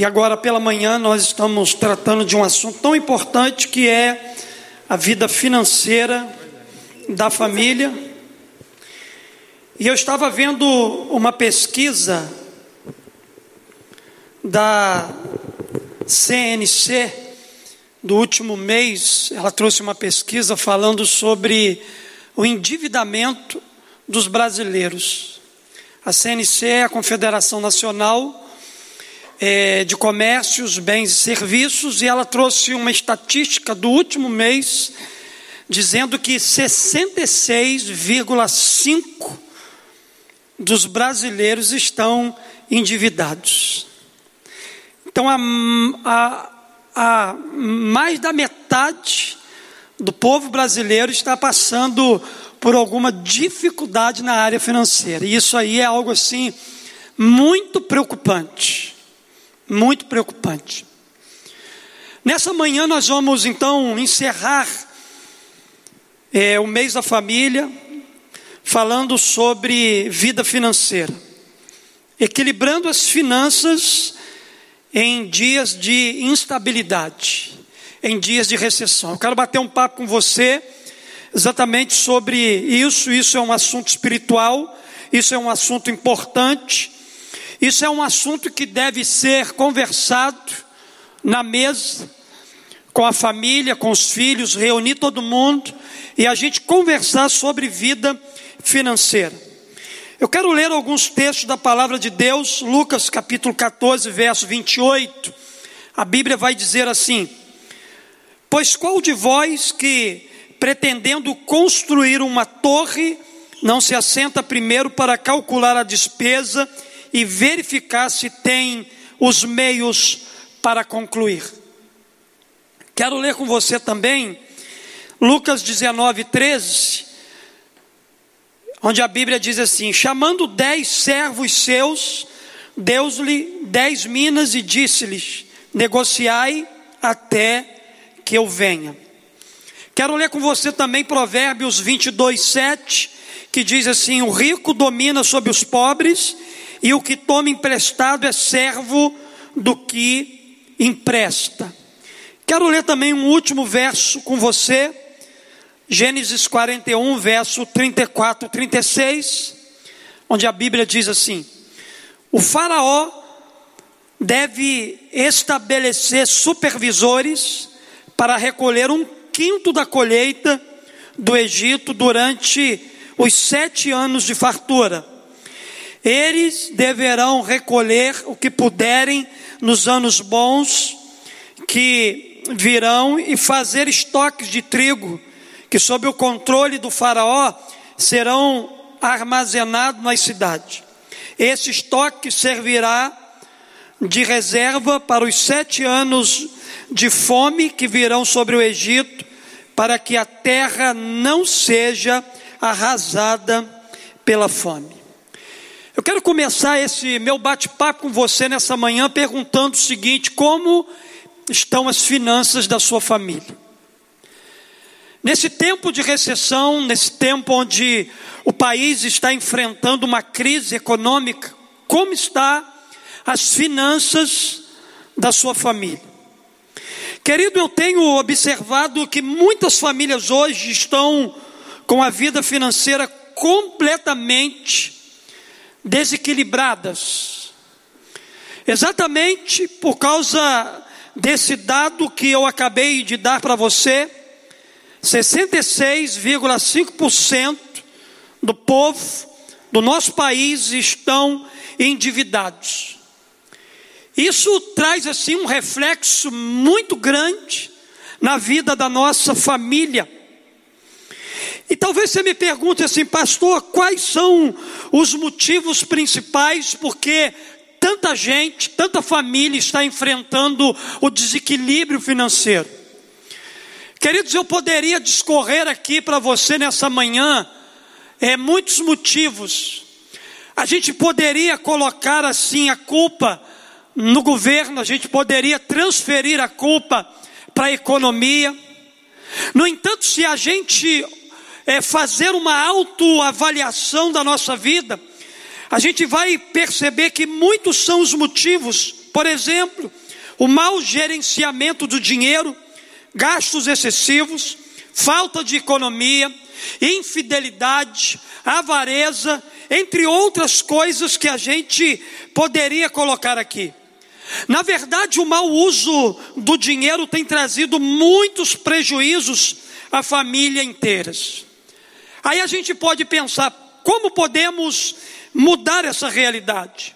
E agora pela manhã nós estamos tratando de um assunto tão importante que é a vida financeira da família. E eu estava vendo uma pesquisa da CNC do último mês, ela trouxe uma pesquisa falando sobre o endividamento dos brasileiros. A CNC é a Confederação Nacional é, de Comércios, Bens e Serviços, e ela trouxe uma estatística do último mês, dizendo que 66,5% dos brasileiros estão endividados. Então, a, a, a mais da metade do povo brasileiro está passando por alguma dificuldade na área financeira. E isso aí é algo assim muito preocupante. Muito preocupante. Nessa manhã nós vamos então encerrar é, o mês da família, falando sobre vida financeira, equilibrando as finanças em dias de instabilidade, em dias de recessão. Eu quero bater um papo com você exatamente sobre isso. Isso é um assunto espiritual, isso é um assunto importante. Isso é um assunto que deve ser conversado na mesa, com a família, com os filhos, reunir todo mundo e a gente conversar sobre vida financeira. Eu quero ler alguns textos da palavra de Deus, Lucas capítulo 14, verso 28. A Bíblia vai dizer assim: Pois qual de vós que, pretendendo construir uma torre, não se assenta primeiro para calcular a despesa e verificar se tem os meios para concluir. Quero ler com você também Lucas 19, 13, onde a Bíblia diz assim: chamando dez servos seus, deu-lhe dez minas e disse-lhes: negociai até que eu venha. Quero ler com você também Provérbios 22, 7, que diz assim: O rico domina sobre os pobres e o que toma emprestado é servo do que empresta. Quero ler também um último verso com você, Gênesis 41, verso 34 e 36, onde a Bíblia diz assim: O Faraó deve estabelecer supervisores para recolher um quinto da colheita do Egito durante os sete anos de fartura eles deverão recolher o que puderem nos anos bons que virão e fazer estoques de trigo, que sob o controle do Faraó serão armazenados na cidade. Esse estoque servirá de reserva para os sete anos de fome que virão sobre o Egito, para que a terra não seja arrasada pela fome. Eu quero começar esse meu bate-papo com você nessa manhã perguntando o seguinte: como estão as finanças da sua família? Nesse tempo de recessão, nesse tempo onde o país está enfrentando uma crise econômica, como está as finanças da sua família? Querido, eu tenho observado que muitas famílias hoje estão com a vida financeira completamente desequilibradas. Exatamente por causa desse dado que eu acabei de dar para você, 66,5% do povo do nosso país estão endividados. Isso traz assim um reflexo muito grande na vida da nossa família. E talvez você me pergunte assim, pastor, quais são os motivos principais porque tanta gente, tanta família está enfrentando o desequilíbrio financeiro? Queridos, eu poderia discorrer aqui para você nessa manhã é, muitos motivos. A gente poderia colocar assim a culpa no governo, a gente poderia transferir a culpa para a economia. No entanto, se a gente é, fazer uma autoavaliação da nossa vida, a gente vai perceber que muitos são os motivos Por exemplo, o mau gerenciamento do dinheiro, gastos excessivos, falta de economia, infidelidade, avareza, entre outras coisas que a gente poderia colocar aqui. Na verdade, o mau uso do dinheiro tem trazido muitos prejuízos à família inteiras. Aí a gente pode pensar como podemos mudar essa realidade.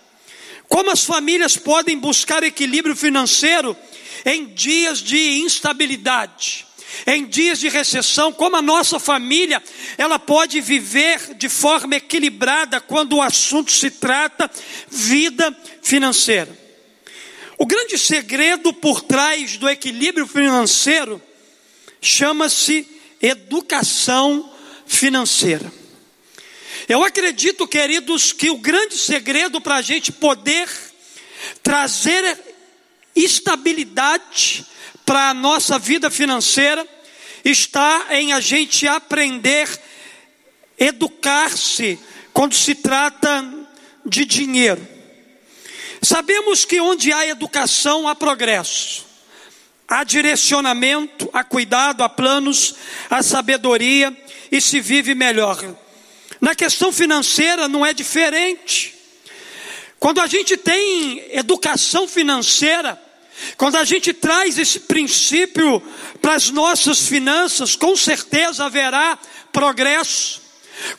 Como as famílias podem buscar equilíbrio financeiro em dias de instabilidade, em dias de recessão, como a nossa família, ela pode viver de forma equilibrada quando o assunto se trata vida financeira. O grande segredo por trás do equilíbrio financeiro chama-se educação financeira. Eu acredito, queridos, que o grande segredo para a gente poder trazer estabilidade para a nossa vida financeira está em a gente aprender, educar-se quando se trata de dinheiro. Sabemos que onde há educação há progresso, há direcionamento, há cuidado, há planos, há sabedoria e se vive melhor. Na questão financeira não é diferente. Quando a gente tem educação financeira, quando a gente traz esse princípio para as nossas finanças, com certeza haverá progresso,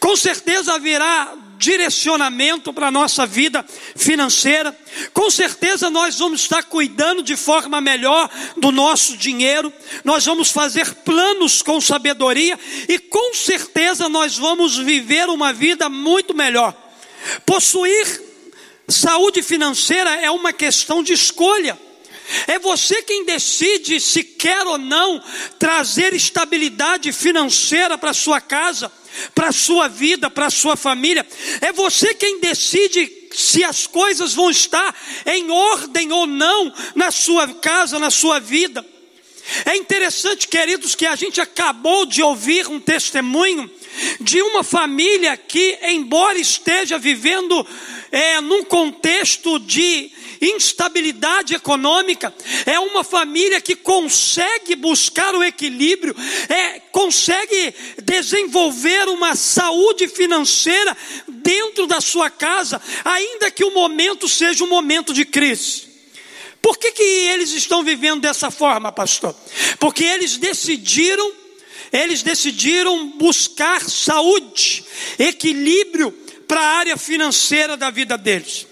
com certeza haverá direcionamento para a nossa vida financeira. Com certeza nós vamos estar cuidando de forma melhor do nosso dinheiro, nós vamos fazer planos com sabedoria e com certeza nós vamos viver uma vida muito melhor. Possuir saúde financeira é uma questão de escolha. É você quem decide se quer ou não trazer estabilidade financeira para sua casa para a sua vida, para a sua família. É você quem decide se as coisas vão estar em ordem ou não na sua casa, na sua vida. É interessante, queridos, que a gente acabou de ouvir um testemunho de uma família que, embora esteja vivendo é, num contexto de instabilidade econômica, é uma família que consegue buscar o equilíbrio, é, consegue desenvolver uma saúde financeira dentro da sua casa, ainda que o momento seja um momento de crise. Por que, que eles estão vivendo dessa forma, pastor? Porque eles decidiram, eles decidiram buscar saúde, equilíbrio para a área financeira da vida deles.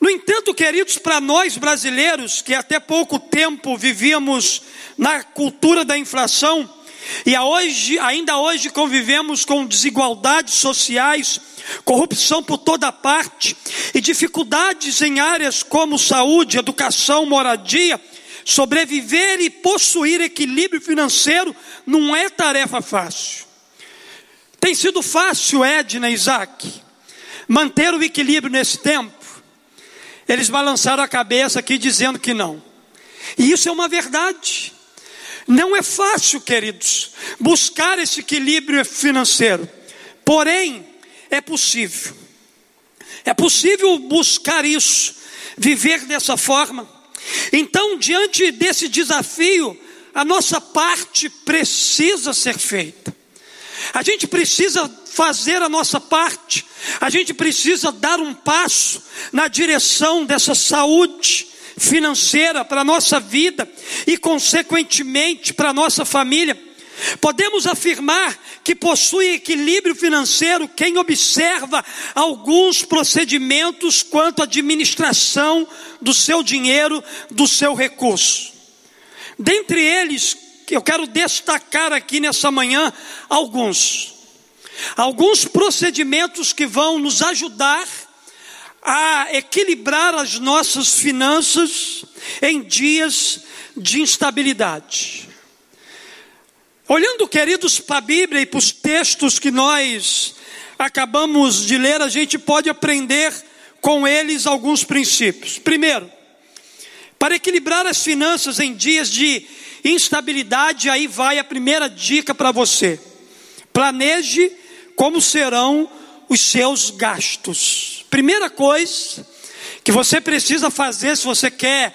No entanto, queridos, para nós brasileiros, que até pouco tempo vivíamos na cultura da inflação, e hoje, ainda hoje convivemos com desigualdades sociais, corrupção por toda parte e dificuldades em áreas como saúde, educação, moradia, sobreviver e possuir equilíbrio financeiro não é tarefa fácil. Tem sido fácil, Edna e Isaac, manter o equilíbrio nesse tempo? Eles balançaram a cabeça aqui dizendo que não. E isso é uma verdade. Não é fácil, queridos, buscar esse equilíbrio financeiro. Porém, é possível. É possível buscar isso, viver dessa forma. Então, diante desse desafio, a nossa parte precisa ser feita. A gente precisa fazer a nossa parte, a gente precisa dar um passo na direção dessa saúde financeira para a nossa vida e, consequentemente, para a nossa família. Podemos afirmar que possui equilíbrio financeiro quem observa alguns procedimentos quanto à administração do seu dinheiro, do seu recurso. Dentre eles, eu quero destacar aqui nessa manhã alguns alguns procedimentos que vão nos ajudar a equilibrar as nossas finanças em dias de instabilidade. Olhando, queridos, para a Bíblia e para os textos que nós acabamos de ler, a gente pode aprender com eles alguns princípios. Primeiro, para equilibrar as finanças em dias de instabilidade, aí vai a primeira dica para você. Planeje como serão os seus gastos. Primeira coisa que você precisa fazer se você quer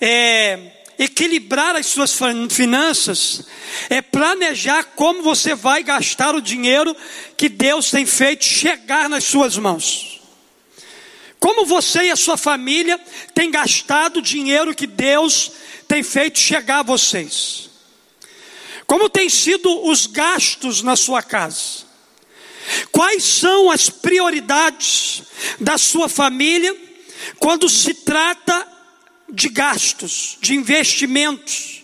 é, equilibrar as suas finanças, é planejar como você vai gastar o dinheiro que Deus tem feito chegar nas suas mãos. Como você e a sua família têm gastado o dinheiro que Deus tem feito chegar a vocês? Como têm sido os gastos na sua casa? Quais são as prioridades da sua família quando se trata de gastos, de investimentos?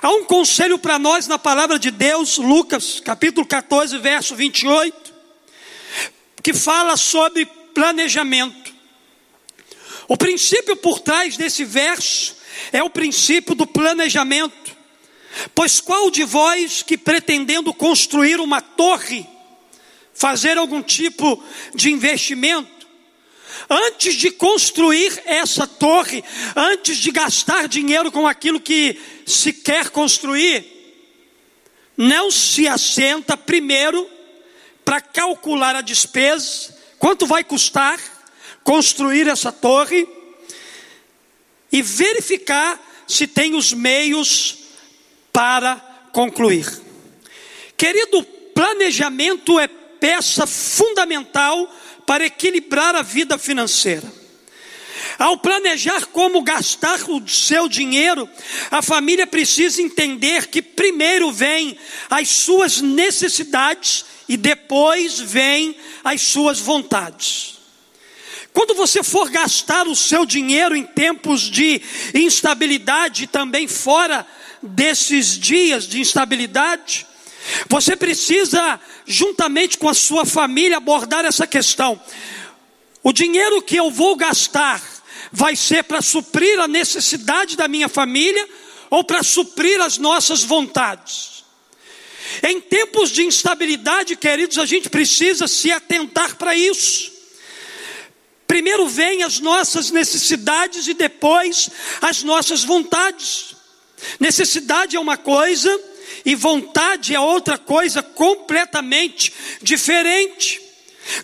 Há um conselho para nós na palavra de Deus, Lucas capítulo 14, verso 28, que fala sobre planejamento. O princípio por trás desse verso é o princípio do planejamento. Pois qual de vós que pretendendo construir uma torre, fazer algum tipo de investimento, antes de construir essa torre, antes de gastar dinheiro com aquilo que se quer construir, não se assenta primeiro para calcular a despesa, quanto vai custar construir essa torre e verificar se tem os meios para concluir. Querido, planejamento é peça fundamental para equilibrar a vida financeira. Ao planejar como gastar o seu dinheiro, a família precisa entender que primeiro vem as suas necessidades e depois vem as suas vontades. Quando você for gastar o seu dinheiro em tempos de instabilidade, também fora desses dias de instabilidade, você precisa, juntamente com a sua família, abordar essa questão. O dinheiro que eu vou gastar vai ser para suprir a necessidade da minha família ou para suprir as nossas vontades? Em tempos de instabilidade, queridos, a gente precisa se atentar para isso. Primeiro vem as nossas necessidades e depois as nossas vontades. Necessidade é uma coisa e vontade é outra coisa completamente diferente.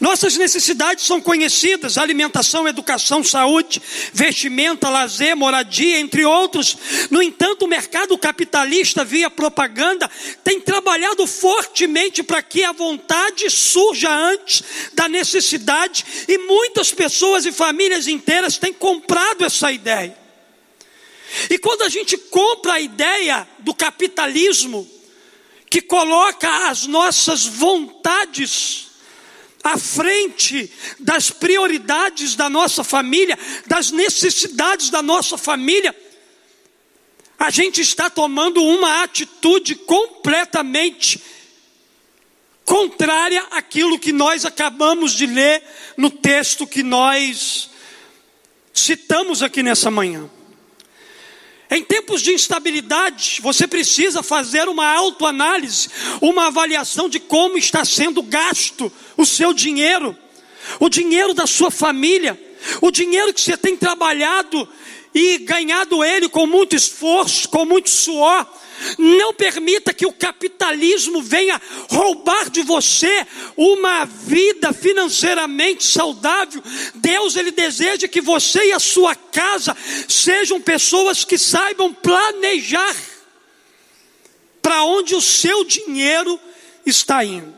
Nossas necessidades são conhecidas: alimentação, educação, saúde, vestimenta, lazer, moradia, entre outros. No entanto, o mercado capitalista, via propaganda, tem trabalhado fortemente para que a vontade surja antes da necessidade, e muitas pessoas e famílias inteiras têm comprado essa ideia. E quando a gente compra a ideia do capitalismo, que coloca as nossas vontades à frente das prioridades da nossa família, das necessidades da nossa família, a gente está tomando uma atitude completamente contrária àquilo que nós acabamos de ler no texto que nós citamos aqui nessa manhã. Em tempos de instabilidade, você precisa fazer uma autoanálise, uma avaliação de como está sendo gasto o seu dinheiro, o dinheiro da sua família, o dinheiro que você tem trabalhado e ganhado ele com muito esforço, com muito suor. Não permita que o capitalismo venha roubar de você uma vida financeiramente saudável. Deus ele deseja que você e a sua casa sejam pessoas que saibam planejar para onde o seu dinheiro está indo.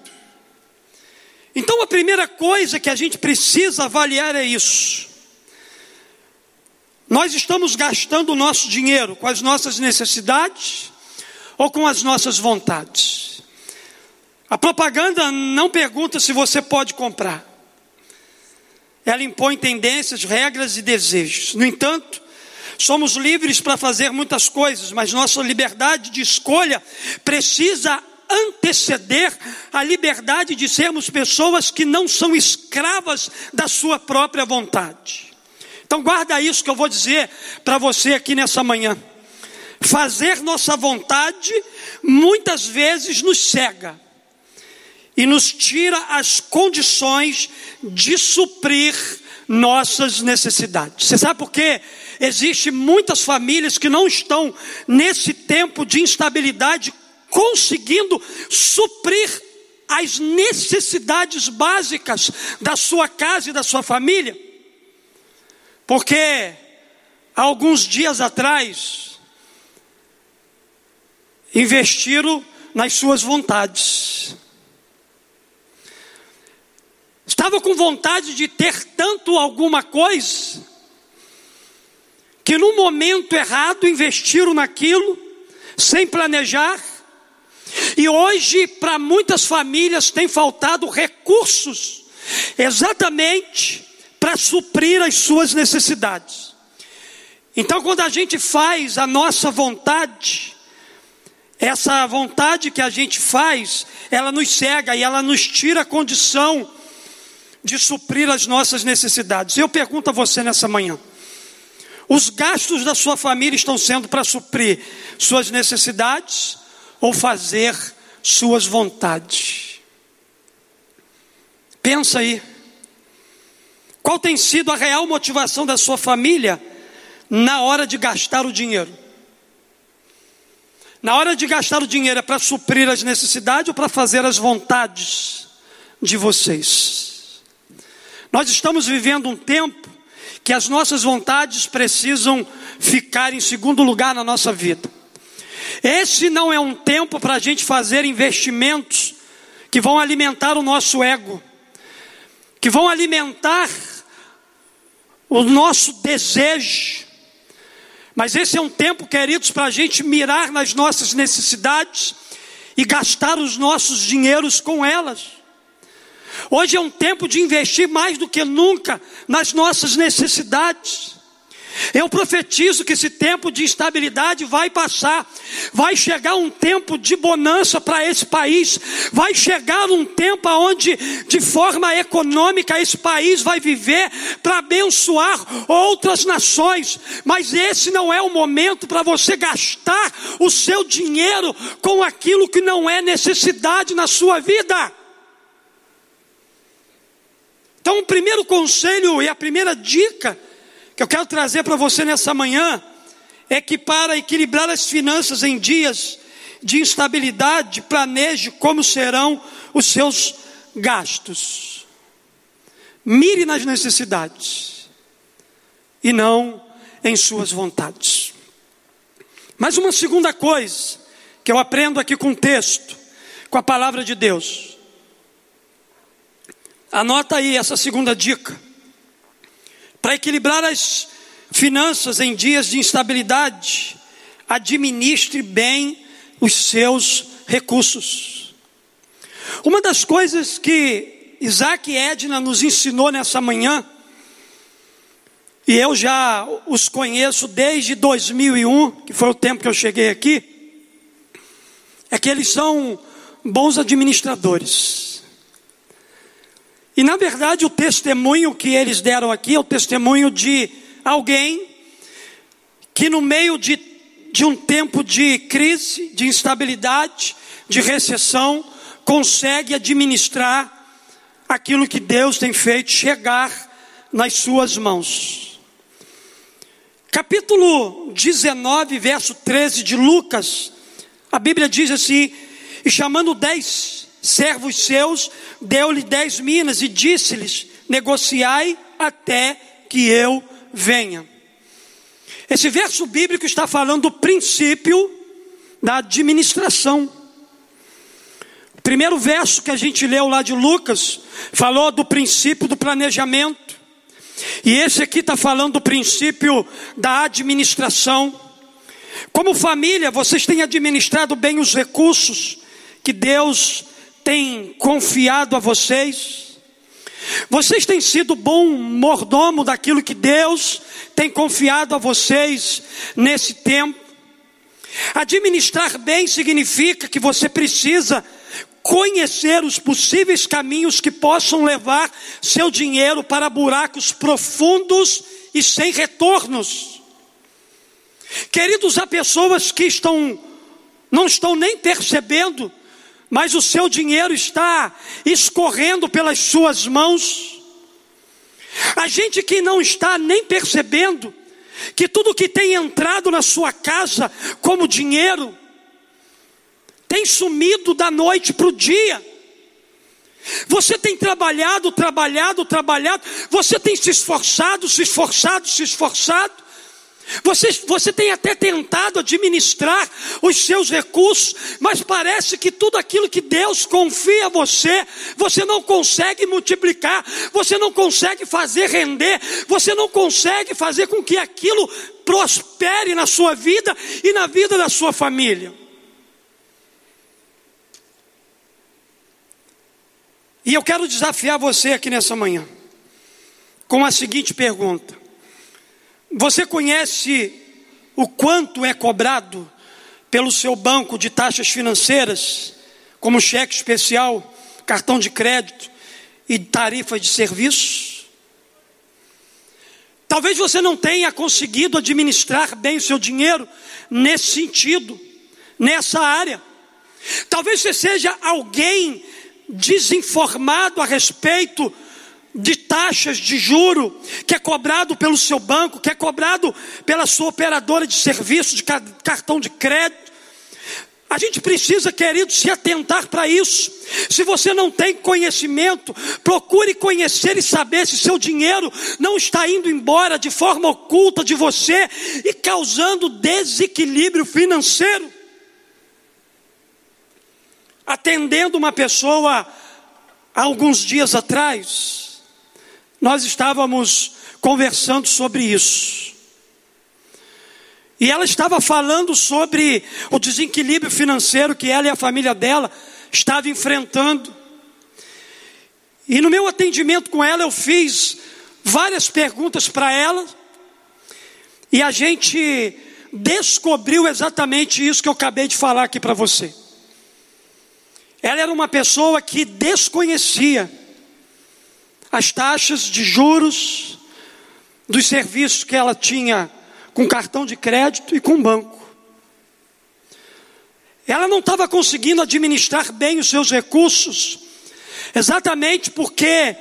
Então a primeira coisa que a gente precisa avaliar é isso. Nós estamos gastando o nosso dinheiro com as nossas necessidades ou com as nossas vontades. A propaganda não pergunta se você pode comprar. Ela impõe tendências, regras e desejos. No entanto, somos livres para fazer muitas coisas, mas nossa liberdade de escolha precisa anteceder a liberdade de sermos pessoas que não são escravas da sua própria vontade. Então guarda isso que eu vou dizer para você aqui nessa manhã. Fazer nossa vontade muitas vezes nos cega e nos tira as condições de suprir nossas necessidades. Você sabe por quê? Existem muitas famílias que não estão nesse tempo de instabilidade conseguindo suprir as necessidades básicas da sua casa e da sua família Porque alguns dias atrás investiram nas suas vontades. Estava com vontade de ter tanto alguma coisa que no momento errado investiram naquilo sem planejar. E hoje, para muitas famílias, tem faltado recursos exatamente para suprir as suas necessidades. Então, quando a gente faz a nossa vontade, essa vontade que a gente faz, ela nos cega e ela nos tira a condição de suprir as nossas necessidades. Eu pergunto a você nessa manhã: os gastos da sua família estão sendo para suprir suas necessidades ou fazer suas vontades? Pensa aí. Qual tem sido a real motivação da sua família na hora de gastar o dinheiro? Na hora de gastar o dinheiro é para suprir as necessidades ou para fazer as vontades de vocês? Nós estamos vivendo um tempo que as nossas vontades precisam ficar em segundo lugar na nossa vida. Esse não é um tempo para a gente fazer investimentos que vão alimentar o nosso ego, que vão alimentar o nosso desejo, mas esse é um tempo, queridos, para a gente mirar nas nossas necessidades e gastar os nossos dinheiros com elas. Hoje é um tempo de investir mais do que nunca nas nossas necessidades. Eu profetizo que esse tempo de instabilidade vai passar, vai chegar um tempo de bonança para esse país, vai chegar um tempo onde, de forma econômica, esse país vai viver para abençoar outras nações, mas esse não é o momento para você gastar o seu dinheiro com aquilo que não é necessidade na sua vida. Então, o primeiro conselho e a primeira dica que eu quero trazer para você nessa manhã é que para equilibrar as finanças em dias de instabilidade, planeje como serão os seus gastos. Mire nas necessidades e não em suas vontades. Mas uma segunda coisa que eu aprendo aqui com o texto, com a palavra de Deus. Anota aí essa segunda dica. Para equilibrar as finanças em dias de instabilidade, administre bem os seus recursos. Uma das coisas que Isaac e Edna nos ensinou nessa manhã, e eu já os conheço desde 2001, que foi o tempo que eu cheguei aqui, é que eles são bons administradores. E na verdade, o testemunho que eles deram aqui é o testemunho de alguém que, no meio de, de um tempo de crise, de instabilidade, de recessão, consegue administrar aquilo que Deus tem feito chegar nas suas mãos. Capítulo 19, verso 13 de Lucas, a Bíblia diz assim: E chamando dez servos seus, deu-lhe dez minas e disse-lhes: negociai até que eu venha. Esse verso bíblico está falando do princípio da administração. O primeiro verso que a gente leu lá de Lucas falou do princípio do planejamento. E esse aqui está falando do princípio da administração. Como família, vocês têm administrado bem os recursos que Deus tem confiado a vocês? Vocês têm sido bom mordomo daquilo que Deus tem confiado a vocês nesse tempo? Administrar bem significa que você precisa conhecer os possíveis caminhos que possam levar seu dinheiro para buracos profundos e sem retornos. Queridos, há pessoas que estão não estão nem percebendo mas o seu dinheiro está escorrendo pelas suas mãos. A gente que não está nem percebendo que tudo que tem entrado na sua casa como dinheiro tem sumido da noite para o dia. Você tem trabalhado, trabalhado, trabalhado. Você tem se esforçado, se esforçado, se esforçado. Você, você tem até tentado administrar os seus recursos, mas parece que tudo aquilo que Deus confia a você, você não consegue multiplicar, você não consegue fazer render, você não consegue fazer com que aquilo prospere na sua vida e na vida da sua família. E eu quero desafiar você aqui nessa manhã com a seguinte pergunta: Você conhece o quanto é cobrado pelo seu banco de taxas financeiras, como cheque especial, cartão de crédito e tarifa de serviços? Talvez você não tenha conseguido administrar bem o seu dinheiro nesse sentido, nessa área. Talvez você seja alguém desinformado a respeito de taxas de juro que é cobrado pelo seu banco, que é cobrado pela sua operadora de serviço, de cartão de crédito. A gente precisa, querido, se atentar para isso. Se você não tem conhecimento, procure conhecer e saber se seu dinheiro não está indo embora de forma oculta de você e causando desequilíbrio financeiro atendendo uma pessoa há alguns dias atrás, nós estávamos conversando sobre isso. E ela estava falando sobre o desequilíbrio financeiro que ela e a família dela estavam enfrentando. E no meu atendimento com ela, eu fiz várias perguntas para ela, e a gente descobriu exatamente isso que eu acabei de falar aqui para você. Ela era uma pessoa que desconhecia as taxas de juros dos serviços que ela tinha com cartão de crédito e com banco. Ela não estava conseguindo administrar bem os seus recursos, exatamente porque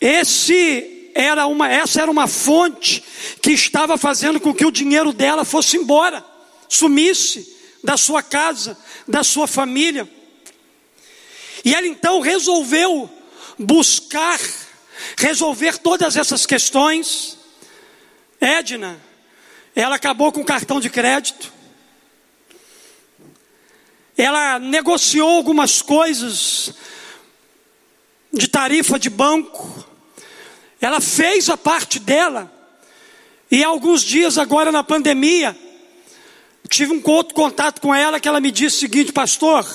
esse era uma, essa era uma fonte que estava fazendo com que o dinheiro dela fosse embora, sumisse da sua casa, da sua família. E ela então resolveu buscar resolver todas essas questões. Edna, ela acabou com o cartão de crédito. Ela negociou algumas coisas de tarifa de banco. Ela fez a parte dela. E há alguns dias agora na pandemia, tive um outro contato com ela que ela me disse o seguinte, pastor,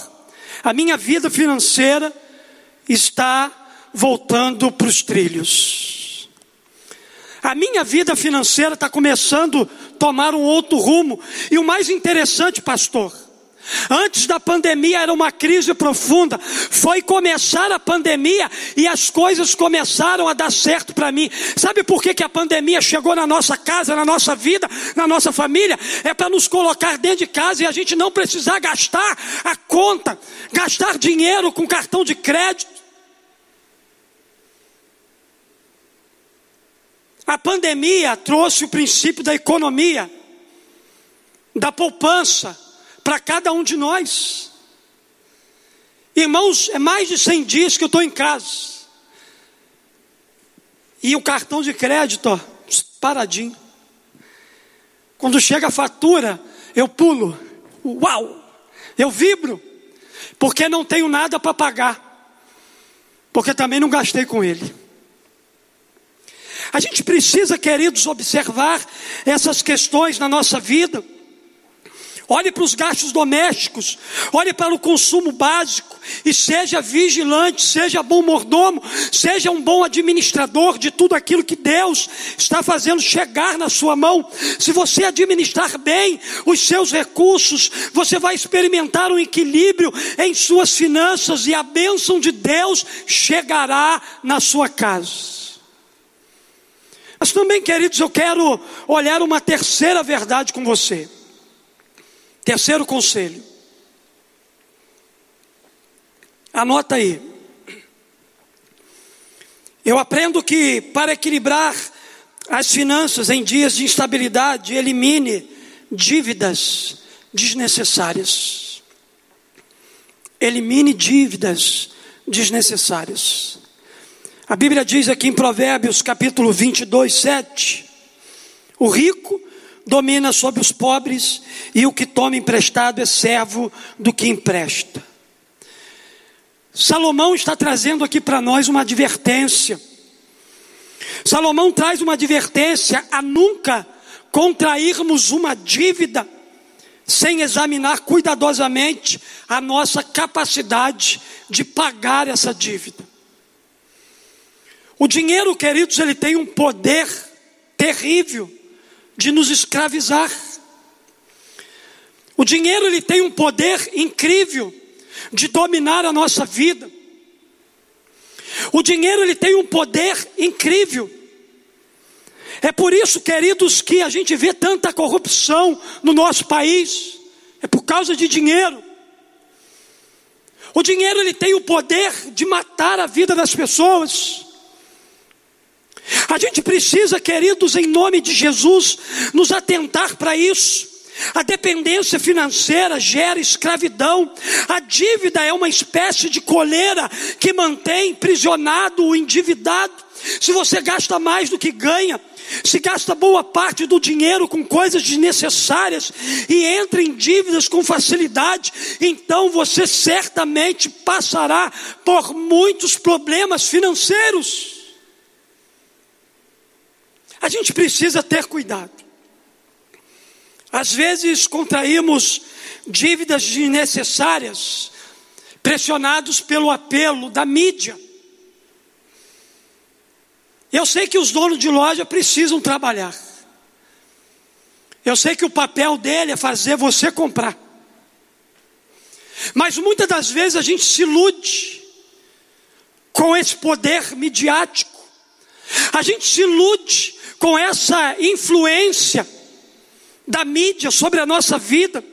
a minha vida financeira está voltando para os trilhos. A minha vida financeira está começando a tomar um outro rumo. E o mais interessante, pastor, Antes da pandemia era uma crise profunda. Foi começar a pandemia e as coisas começaram a dar certo para mim. Sabe por que, que a pandemia chegou na nossa casa, na nossa vida, na nossa família? É para nos colocar dentro de casa e a gente não precisar gastar a conta, gastar dinheiro com cartão de crédito. A pandemia trouxe o princípio da economia, da poupança para cada um de nós. Irmãos, é mais de 100 dias que eu estou em casa. E o cartão de crédito, ó, paradinho. Quando chega a fatura, eu pulo. Uau! Eu vibro. Porque não tenho nada para pagar. Porque também não gastei com ele. A gente precisa, queridos, observar essas questões na nossa vida olhe para os gastos domésticos, olhe para o consumo básico e seja vigilante, seja bom mordomo, seja um bom administrador de tudo aquilo que Deus está fazendo chegar na sua mão. Se você administrar bem os seus recursos, você vai experimentar um equilíbrio em suas finanças e a bênção de Deus chegará na sua casa. Mas também, queridos, eu quero olhar uma terceira verdade com você. Terceiro conselho. Anota aí. Eu aprendo que para equilibrar as finanças em dias de instabilidade, elimine dívidas desnecessárias. Elimine dívidas desnecessárias. A Bíblia diz aqui em Provérbios capítulo 22, 7: O rico domina sobre os pobres, e o que toma emprestado é servo do que empresta. Salomão está trazendo aqui para nós uma advertência. Salomão traz uma advertência a nunca contrairmos uma dívida sem examinar cuidadosamente a nossa capacidade de pagar essa dívida. O dinheiro, queridos, ele tem um poder terrível de nos escravizar. O dinheiro ele tem um poder incrível de dominar a nossa vida. O dinheiro ele tem um poder incrível. É por isso, queridos, que a gente vê tanta corrupção no nosso país. É por causa de dinheiro. O dinheiro ele tem o poder de matar a vida das pessoas. A gente precisa, queridos, em nome de Jesus, nos atentar para isso. A dependência financeira gera escravidão. A dívida é uma espécie de coleira que mantém prisionado o endividado. Se você gasta mais do que ganha, se gasta boa parte do dinheiro com coisas desnecessárias e entra em dívidas com facilidade, então você certamente passará por muitos problemas financeiros. A gente precisa ter cuidado. Às vezes contraímos dívidas desnecessárias, pressionados pelo apelo da mídia. Eu sei que os donos de loja precisam trabalhar. Eu sei que o papel dele é fazer você comprar. Mas muitas das vezes a gente se ilude com esse poder midiático. A gente se ilude com essa influência da mídia sobre a nossa vida.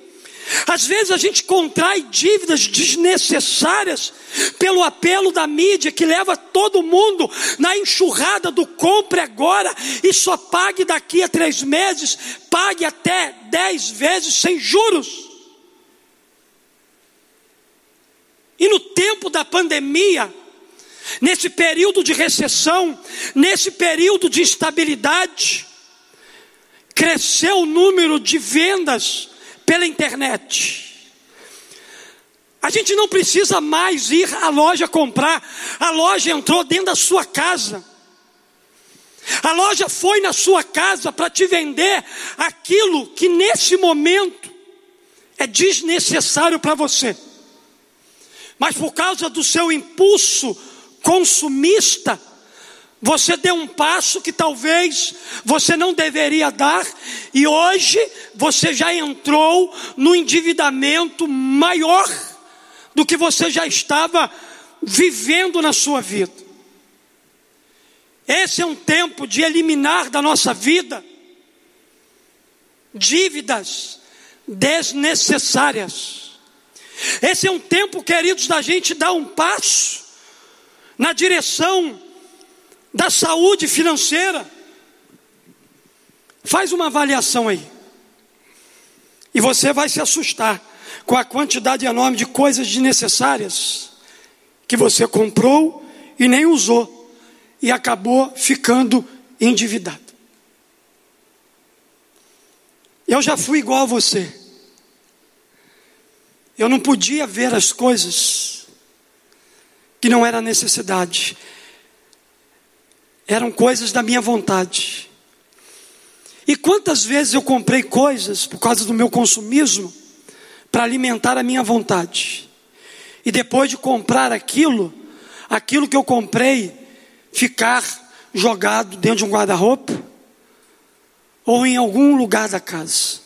Às vezes a gente contrai dívidas desnecessárias pelo apelo da mídia que leva todo mundo na enxurrada do compre agora e só pague daqui a três meses, pague até dez vezes sem juros. E no tempo da pandemia, nesse período de recessão, nesse período de instabilidade, cresceu o número de vendas pela internet. A gente não precisa mais ir à loja comprar, a loja entrou dentro da sua casa. A loja foi na sua casa para te vender aquilo que nesse momento é desnecessário para você. Mas por causa do seu impulso consumista, você deu um passo que talvez você não deveria dar, e hoje você já entrou no endividamento maior do que você já estava vivendo na sua vida. Esse é um tempo de eliminar da nossa vida dívidas desnecessárias. Esse é um tempo, queridos, da gente dar um passo na direção da saúde financeira. Faz uma avaliação aí. E você vai se assustar com a quantidade enorme de coisas desnecessárias que você comprou e nem usou e acabou ficando endividado. Eu já fui igual a você. Eu não podia ver as coisas que não era necessidade, eram coisas da minha vontade. E quantas vezes eu comprei coisas por causa do meu consumismo para alimentar a minha vontade, e depois de comprar aquilo, aquilo que eu comprei, ficar jogado dentro de um guarda-roupa ou em algum lugar da casa.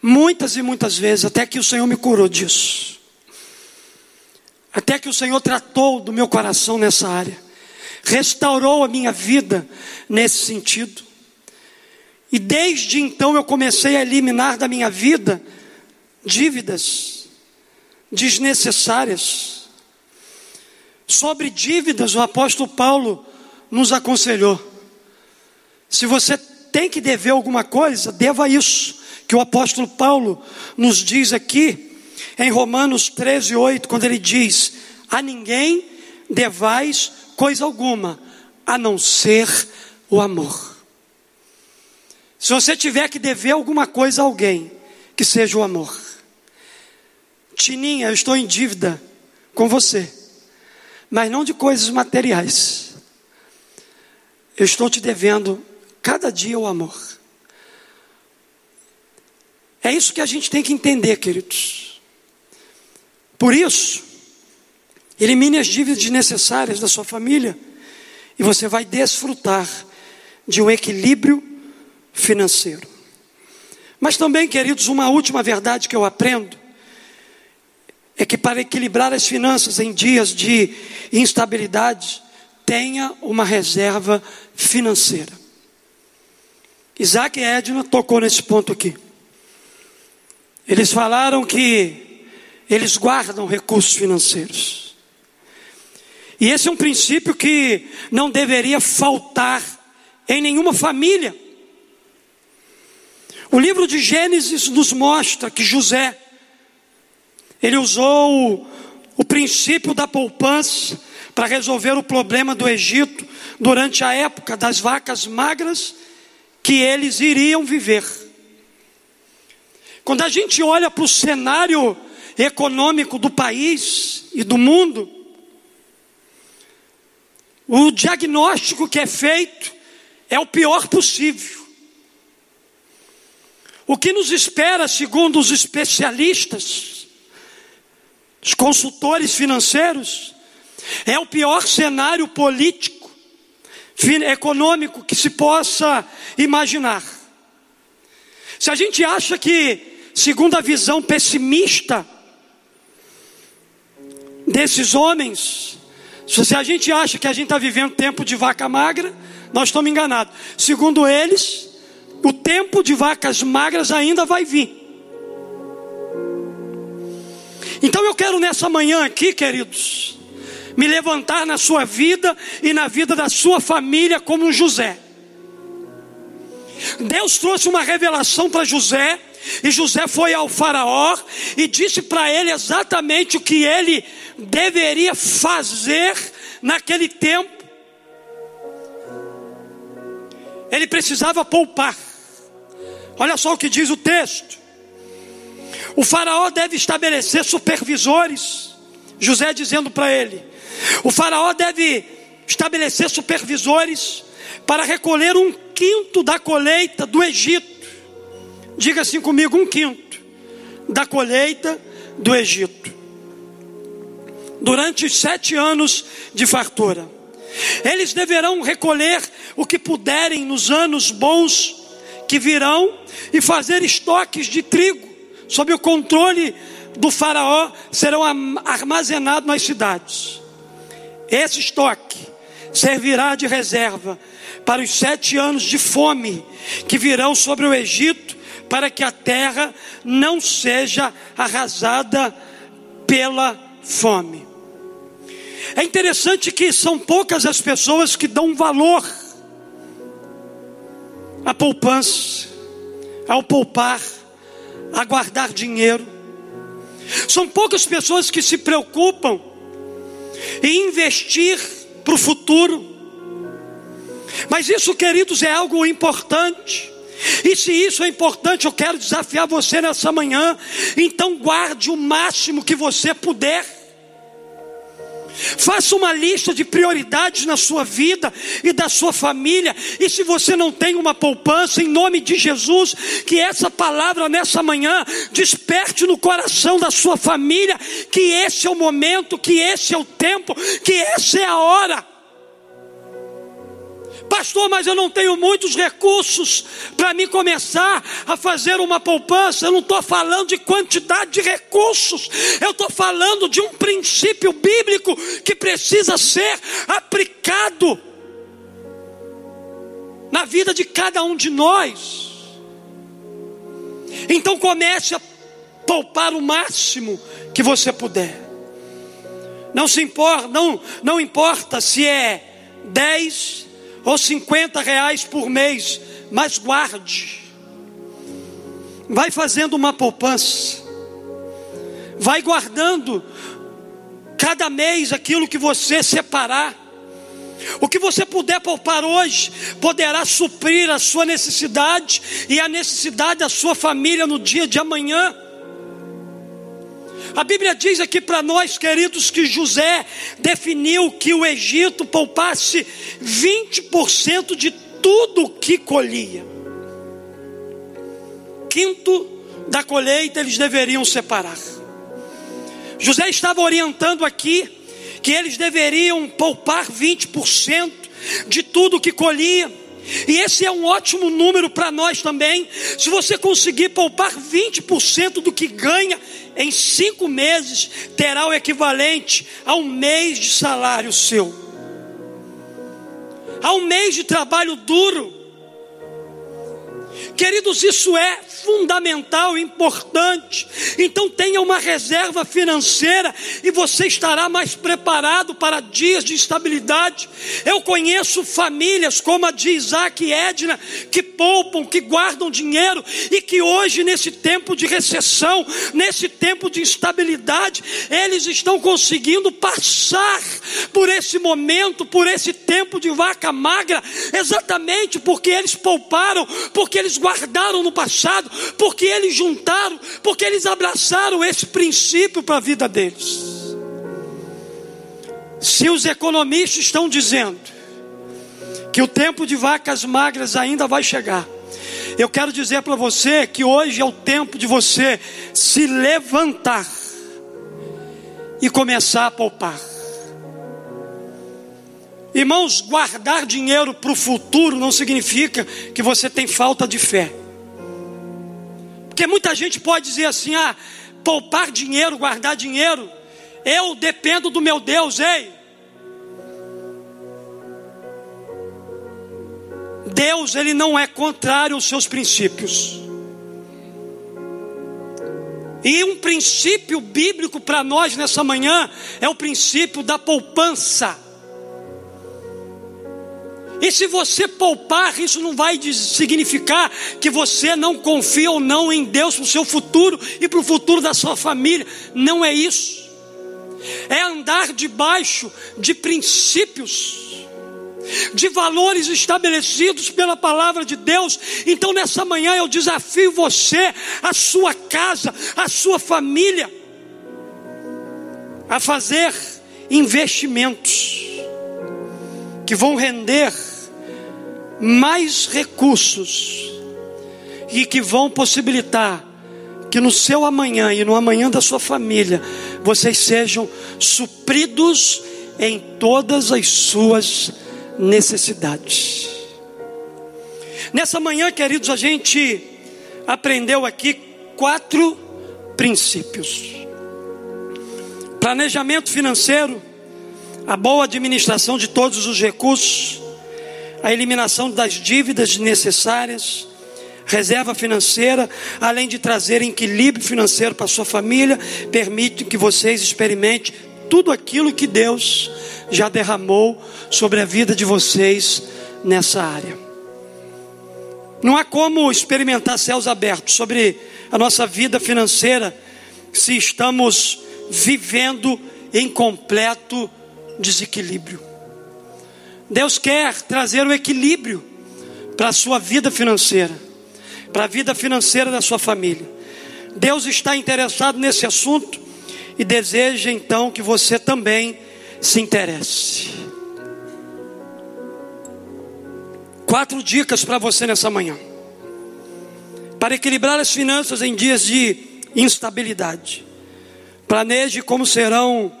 Muitas e muitas vezes, até que o Senhor me curou disso. Até que o Senhor tratou do meu coração nessa área, restaurou a minha vida nesse sentido. E desde então eu comecei a eliminar da minha vida dívidas desnecessárias. Sobre dívidas, o apóstolo Paulo nos aconselhou: se você tem que dever alguma coisa, deva isso, que o apóstolo Paulo nos diz aqui em Romanos 13, 8, quando ele diz: A ninguém devais coisa alguma, a não ser o amor. Se você tiver que dever alguma coisa a alguém, que seja o amor. Tininha, eu estou em dívida com você, mas não de coisas materiais. Eu estou te devendo cada dia o amor. É isso que a gente tem que entender, queridos. Por isso, elimine as dívidas desnecessárias da sua família e você vai desfrutar de um equilíbrio financeiro. Mas também, queridos, uma última verdade que eu aprendo é que para equilibrar as finanças em dias de instabilidade, tenha uma reserva financeira. Isaac e Edna tocou nesse ponto aqui. Eles falaram que eles guardam recursos financeiros. E esse é um princípio que não deveria faltar em nenhuma família. O livro de Gênesis nos mostra que José, ele usou o, princípio da poupança para resolver o problema do Egito durante a época das vacas magras que eles iriam viver. Quando a gente olha para o cenário econômico do país e do mundo, o diagnóstico que é feito é o pior possível. O que nos espera, segundo os especialistas, os consultores financeiros, é o pior cenário político, econômico que se possa imaginar. Se a gente acha que, segundo a visão pessimista desses homens, se a gente acha que a gente está vivendo tempo de vaca magra, nós estamos enganados. Segundo eles, o tempo de vacas magras ainda vai vir. Então eu quero nessa manhã aqui, queridos, me levantar na sua vida e na vida da sua família como José. Deus trouxe uma revelação para José, e José foi ao Faraó e disse para ele exatamente o que ele deveria fazer naquele tempo. Ele precisava poupar. Olha só o que diz o texto. O Faraó deve estabelecer supervisores. José dizendo para ele: o Faraó deve estabelecer supervisores para recolher um quinto da colheita do Egito. Diga assim comigo: um quinto da colheita do Egito. Durante os sete anos de fartura, eles deverão recolher o que puderem nos anos bons que virão e fazer estoques de trigo sob o controle do Faraó serão armazenados nas cidades. Esse estoque servirá de reserva para os sete anos de fome que virão sobre o Egito, para que a terra não seja arrasada pela fome. É interessante que são poucas as pessoas que dão valor à poupança, ao poupar, a guardar dinheiro. São poucas pessoas que se preocupam em investir para o futuro. Mas isso, queridos, é algo importante. E se isso é importante, eu quero desafiar você nessa manhã. Então, guarde o máximo que você puder. Faça uma lista de prioridades na sua vida e da sua família. E se você não tem uma poupança, em nome de Jesus, que essa palavra nessa manhã desperte no coração da sua família que esse é o momento, que esse é o tempo, que essa é a hora. Pastor, mas eu não tenho muitos recursos para me começar a fazer uma poupança. Eu não estou falando de quantidade de recursos, eu estou falando de um princípio bíblico que precisa ser aplicado na vida de cada um de nós. Então comece a poupar o máximo que você puder. Não se importa, não, não importa se é 10, ou 50 reais por mês, mas guarde. Vai fazendo uma poupança, vai guardando cada mês aquilo que você separar. O que você puder poupar hoje poderá suprir a sua necessidade e a necessidade da sua família no dia de amanhã. A Bíblia diz aqui para nós, queridos, que José definiu que o Egito poupasse 20% de tudo que colhia. Quinto da colheita eles deveriam separar. José estava orientando aqui que eles deveriam poupar 20% de tudo que colhia. E esse é um ótimo número para nós também. Se você conseguir poupar 20% do que ganha em cinco meses, terá o equivalente a um mês de salário seu, a um mês de trabalho duro. Queridos, isso é fundamental, importante. Então tenha uma reserva financeira e você estará mais preparado para dias de instabilidade. Eu conheço famílias como a de Isaac e Edna que poupam, que guardam dinheiro e que hoje nesse tempo de recessão, nesse tempo de instabilidade, eles estão conseguindo passar por esse momento, por esse tempo de vaca magra, exatamente porque eles pouparam, porque eles guardaram no passado, porque eles juntaram, porque eles abraçaram esse princípio para a vida deles. Se os economistas estão dizendo que o tempo de vacas magras ainda vai chegar, eu quero dizer para você que hoje é o tempo de você se levantar e começar a poupar. Irmãos, guardar dinheiro para o futuro não significa que você tem falta de fé. Porque muita gente pode dizer assim: ah, poupar dinheiro, guardar dinheiro, eu dependo do meu Deus, ei. Deus, ele não é contrário aos seus princípios. E um princípio bíblico para nós nessa manhã é o princípio da poupança. E se você poupar, isso não vai significar que você não confia ou não em Deus para o seu futuro e para o futuro da sua família. Não é isso. É andar debaixo de princípios, de valores estabelecidos pela palavra de Deus. Então, nessa manhã, eu desafio você, a sua casa, a sua família, a fazer investimentos que vão render mais recursos e que vão possibilitar que no seu amanhã e no amanhã da sua família vocês sejam supridos em todas as suas necessidades. Nessa manhã, queridos, a gente aprendeu aqui quatro princípios: planejamento financeiro, a boa administração de todos os recursos, a eliminação das dívidas necessárias, reserva financeira, além de trazer equilíbrio financeiro para sua família, permite que vocês experimentem tudo aquilo que Deus já derramou sobre a vida de vocês nessa área. Não há como experimentar céus abertos sobre a nossa vida financeira se estamos vivendo em completo desequilíbrio. Deus quer trazer o equilíbrio para a sua vida financeira, para a vida financeira da sua família. Deus está interessado nesse assunto e deseja então que você também se interesse. Quatro dicas para você nessa manhã. Para equilibrar as finanças em dias de instabilidade. Planeje como serão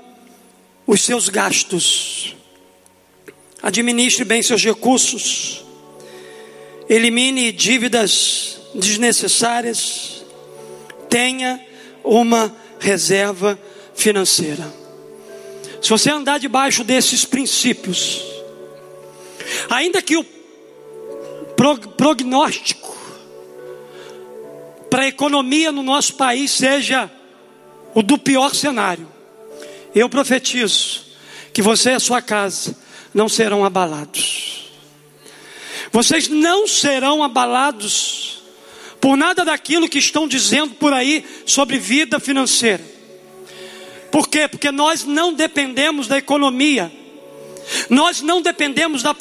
os seus gastos. Administre bem seus recursos. Elimine dívidas desnecessárias. Tenha uma reserva financeira. Se você andar debaixo desses princípios, ainda que o prognóstico para a economia no nosso país seja o do pior cenário, eu profetizo que você e a sua casa não serão abalados. Vocês não serão abalados por nada daquilo que estão dizendo por aí sobre vida financeira. Por quê? Porque nós não dependemos da economia. Nós não dependemos da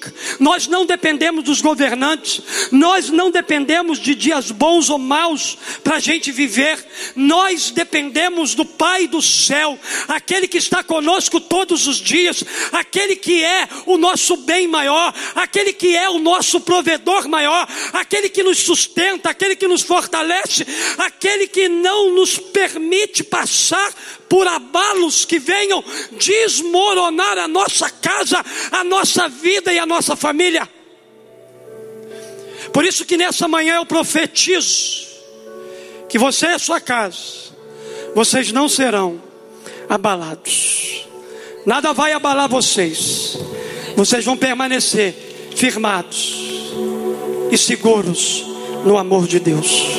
política, nós não dependemos dos governantes, nós não dependemos de dias bons ou maus para a gente viver, nós dependemos do Pai do céu, aquele que está conosco todos os dias, aquele que é o nosso bem maior, aquele que é o nosso provedor maior, aquele que nos sustenta, aquele que nos fortalece, aquele que não nos permite passar por abalos que venham desmoronar a nossa casa, a nossa vida e a nossa família. Por isso que nessa manhã eu profetizo que você e a sua casa, vocês não serão abalados. Nada vai abalar vocês. Vocês vão permanecer firmados e seguros no amor de Deus.